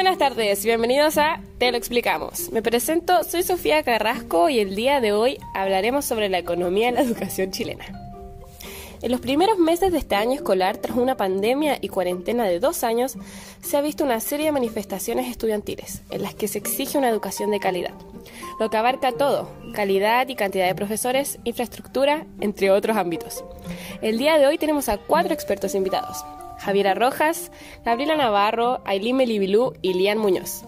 Buenas tardes, bienvenidos a Te lo explicamos. Me presento, soy Sofía Carrasco y el día de hoy hablaremos sobre la economía de la educación chilena. En los primeros meses de este año escolar, tras una pandemia y cuarentena de dos años, se ha visto una serie de manifestaciones estudiantiles en las que se exige una educación de calidad, lo que abarca todo, calidad y cantidad de profesores, infraestructura, entre otros ámbitos. El día de hoy tenemos a cuatro expertos invitados, Javiera Rojas, Gabriela Navarro, Aileen Melibilú y Lian Muñoz.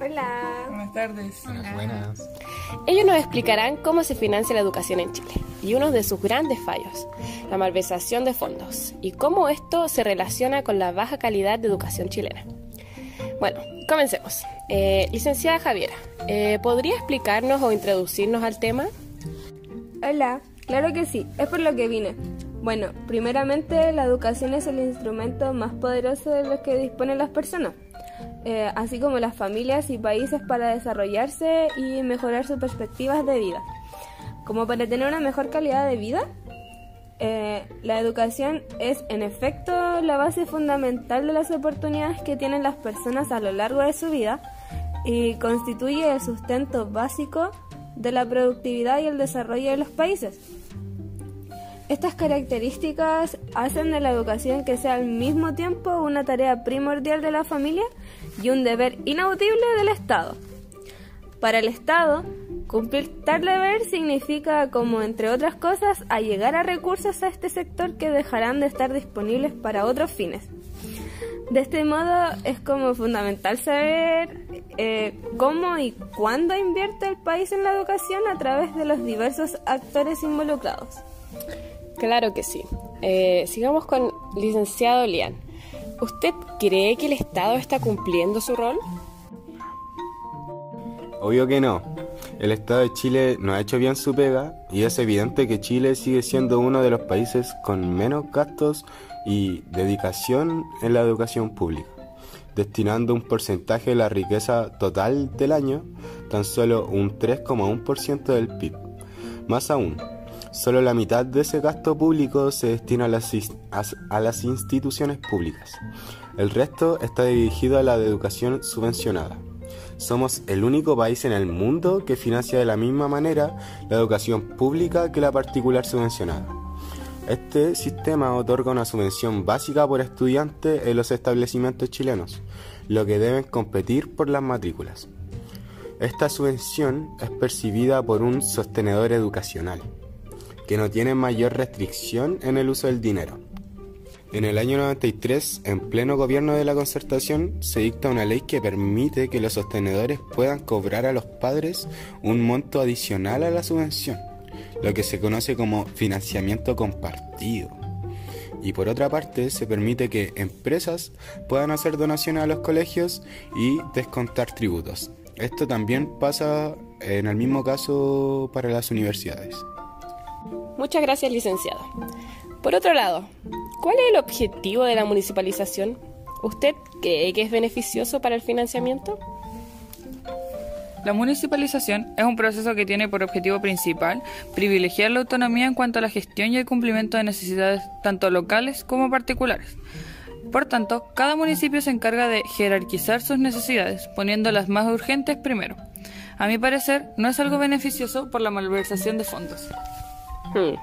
Hola. Buenas tardes. Buenas, buenas. Ellos nos explicarán cómo se financia la educación en Chile y uno de sus grandes fallos, la malversación de fondos, y cómo esto se relaciona con la baja calidad de educación chilena. Bueno, comencemos. Eh, licenciada Javiera, eh, ¿podría explicarnos o introducirnos al tema? Hola, claro que sí, es por lo que vine. Bueno, primeramente la educación es el instrumento más poderoso de los que disponen las personas, eh, así como las familias y países para desarrollarse y mejorar sus perspectivas de vida. Como para tener una mejor calidad de vida, eh, la educación es en efecto la base fundamental de las oportunidades que tienen las personas a lo largo de su vida y constituye el sustento básico de la productividad y el desarrollo de los países. Estas características hacen de la educación que sea al mismo tiempo una tarea primordial de la familia y un deber inaudible del Estado. Para el Estado, cumplir tal deber significa, como entre otras cosas, allegar a recursos a este sector que dejarán de estar disponibles para otros fines. De este modo es como fundamental saber eh, cómo y cuándo invierte el país en la educación a través de los diversos actores involucrados. Claro que sí. Eh, sigamos con licenciado Lian. ¿Usted cree que el Estado está cumpliendo su rol? Obvio que no. El Estado de Chile no ha hecho bien su pega y es evidente que Chile sigue siendo uno de los países con menos gastos y dedicación en la educación pública, destinando un porcentaje de la riqueza total del año, tan solo un 3,1% del PIB. Más aún, Solo la mitad de ese gasto público se destina a las, instituciones públicas. El resto está dirigido a la educación subvencionada. Somos el único país en el mundo que financia de la misma manera la educación pública que la particular subvencionada. Este sistema otorga una subvención básica por estudiante en los establecimientos chilenos, lo que deben competir por las matrículas. Esta subvención es percibida por un sostenedor educacional que no tiene mayor restricción en el uso del dinero. En el año 93, en pleno gobierno de la concertación, se dicta una ley que permite que los sostenedores puedan cobrar a los padres un monto adicional a la subvención, lo que se conoce como financiamiento compartido. Y por otra parte, se permite que empresas puedan hacer donaciones a los colegios y descontar tributos. Esto también pasa en el mismo caso para las universidades. Muchas gracias, licenciado. Por otro lado, ¿cuál es el objetivo de la municipalización? ¿Usted cree que es beneficioso para el financiamiento? La municipalización es un proceso que tiene por objetivo principal privilegiar la autonomía en cuanto a la gestión y el cumplimiento de necesidades tanto locales como particulares. Por tanto, cada municipio se encarga de jerarquizar sus necesidades, poniendo las más urgentes primero. A mi parecer, no es algo beneficioso por la malversación de fondos. Hmm.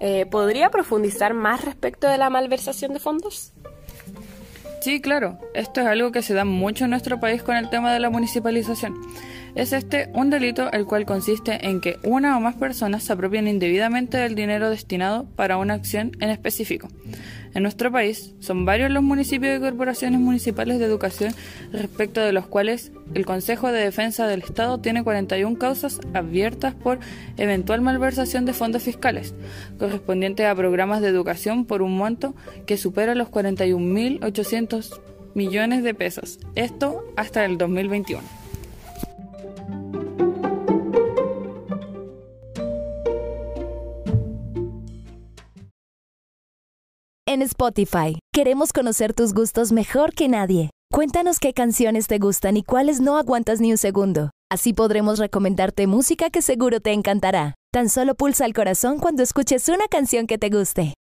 Eh, ¿Podría profundizar más respecto de la malversación de fondos? Sí, claro. Esto es algo que se da mucho en nuestro país con el tema de la municipalización. Es este un delito el cual consiste en que una o más personas se apropien indebidamente del dinero destinado para una acción en específico. En nuestro país son varios los municipios y corporaciones municipales de educación respecto de los cuales el Consejo de Defensa del Estado tiene 41 causas abiertas por eventual malversación de fondos fiscales, correspondientes a programas de educación por un monto que supera los 41.800 millones de pesos. Esto hasta el 2021. En Spotify, queremos conocer tus gustos mejor que nadie. Cuéntanos qué canciones te gustan y cuáles no aguantas ni un segundo. Así podremos recomendarte música que seguro te encantará. Tan solo pulsa el corazón cuando escuches una canción que te guste.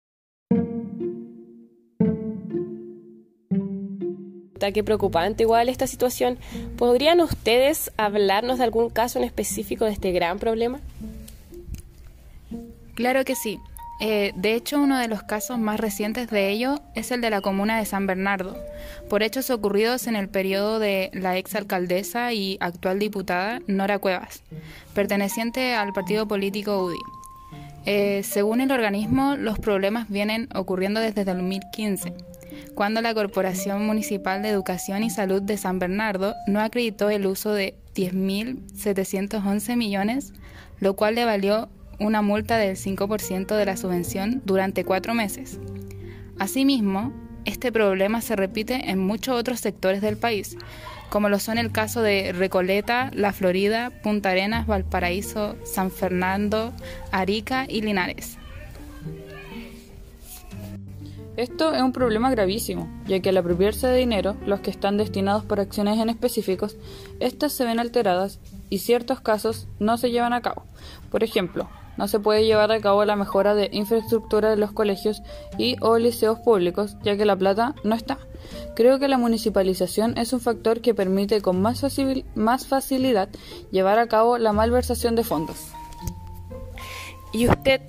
Qué preocupante igual esta situación. ¿Podrían ustedes hablarnos de algún caso en específico de este gran problema? Claro que sí. Eh, de hecho, uno de los casos más recientes de ello es el de la comuna de San Bernardo, por hechos ocurridos en el periodo de la exalcaldesa y actual diputada Nora Cuevas, perteneciente al partido político UDI. Eh, según el organismo, los problemas vienen ocurriendo desde 2015, cuando la Corporación Municipal de Educación y Salud de San Bernardo no acreditó el uso de 10.711 millones, lo cual le valió una multa del 5% de la subvención durante cuatro meses. Asimismo, este problema se repite en muchos otros sectores del país, como lo son el caso de Recoleta, La Florida, Punta Arenas, Valparaíso, San Fernando, Arica y Linares. Esto es un problema gravísimo, ya que al apropiarse de dinero, los que están destinados por acciones en específicos, estas se ven alteradas y ciertos casos no se llevan a cabo. Por ejemplo, no se puede llevar a cabo la mejora de infraestructura de los colegios y o liceos públicos, ya que la plata no está. Creo que la municipalización es un factor que permite con más, más facilidad llevar a cabo la malversación de fondos. ¿Y usted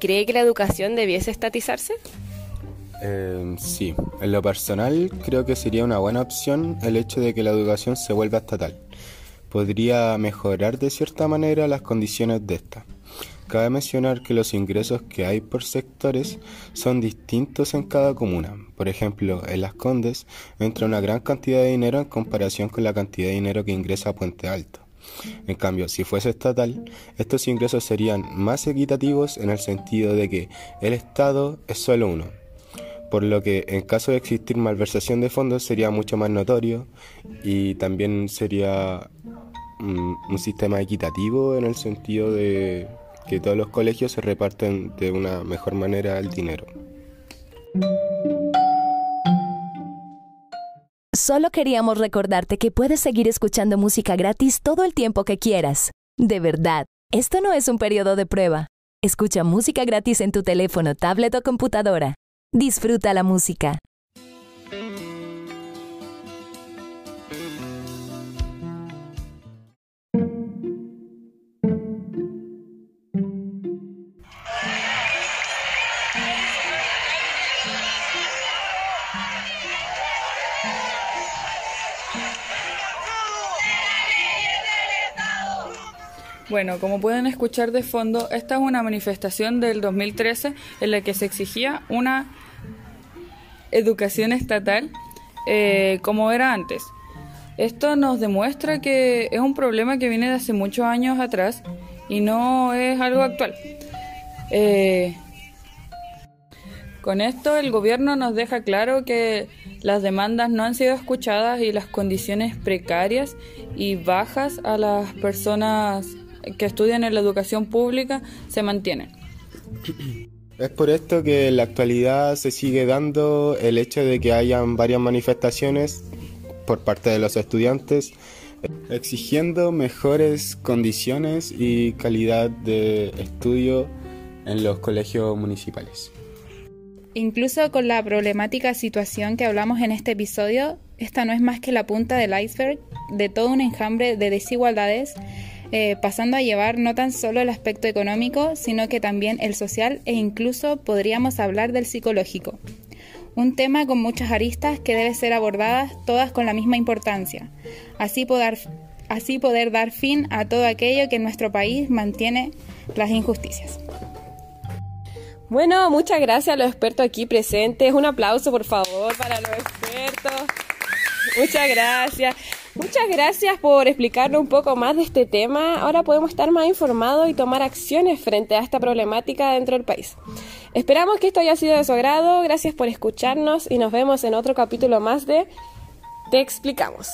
cree que la educación debiese estatizarse? Eh, sí, en lo personal creo que sería una buena opción el hecho de que la educación se vuelva estatal. Podría mejorar de cierta manera las condiciones de esta. Cabe mencionar que los ingresos que hay por sectores son distintos en cada comuna. Por ejemplo, en Las Condes entra una gran cantidad de dinero en comparación con la cantidad de dinero que ingresa a Puente Alto. En cambio, si fuese estatal, estos ingresos serían más equitativos en el sentido de que el Estado es solo uno, por lo que en caso de existir malversación de fondos sería mucho más notorio y también sería un, un sistema equitativo en el sentido de que todos los colegios se reparten de una mejor manera el dinero. Solo queríamos recordarte que puedes seguir escuchando música gratis todo el tiempo que quieras. De verdad, esto no es un periodo de prueba. Escucha música gratis en tu teléfono, tablet o computadora. Disfruta la música. Bueno, como pueden escuchar de fondo, esta es una manifestación del 2013 en la que se exigía una educación estatal eh, como era antes. Esto nos demuestra que es un problema que viene de hace muchos años atrás y no es algo actual. Eh, con esto el gobierno nos deja claro que las demandas no han sido escuchadas y las condiciones precarias y bajas a las personas que estudian en la educación pública se mantienen. Es por esto que en la actualidad se sigue dando el hecho de que hayan varias manifestaciones por parte de los estudiantes exigiendo mejores condiciones y calidad de estudio en los colegios municipales. Incluso con la problemática situación que hablamos en este episodio, esta no es más que la punta del iceberg de todo un enjambre de desigualdades eh, pasando a llevar no tan solo el aspecto económico, sino que también el social e incluso podríamos hablar del psicológico. Un tema con muchas aristas que debe ser abordadas todas con la misma importancia, así poder, así poder dar fin a todo aquello que en nuestro país mantiene las injusticias. Bueno, muchas gracias a los expertos aquí presentes. Un aplauso, por favor, para los expertos. Muchas gracias. Muchas gracias por explicarnos un poco más de este tema. Ahora podemos estar más informados y tomar acciones frente a esta problemática dentro del país. Esperamos que esto haya sido de su agrado. Gracias por escucharnos y nos vemos en otro capítulo más de Te explicamos.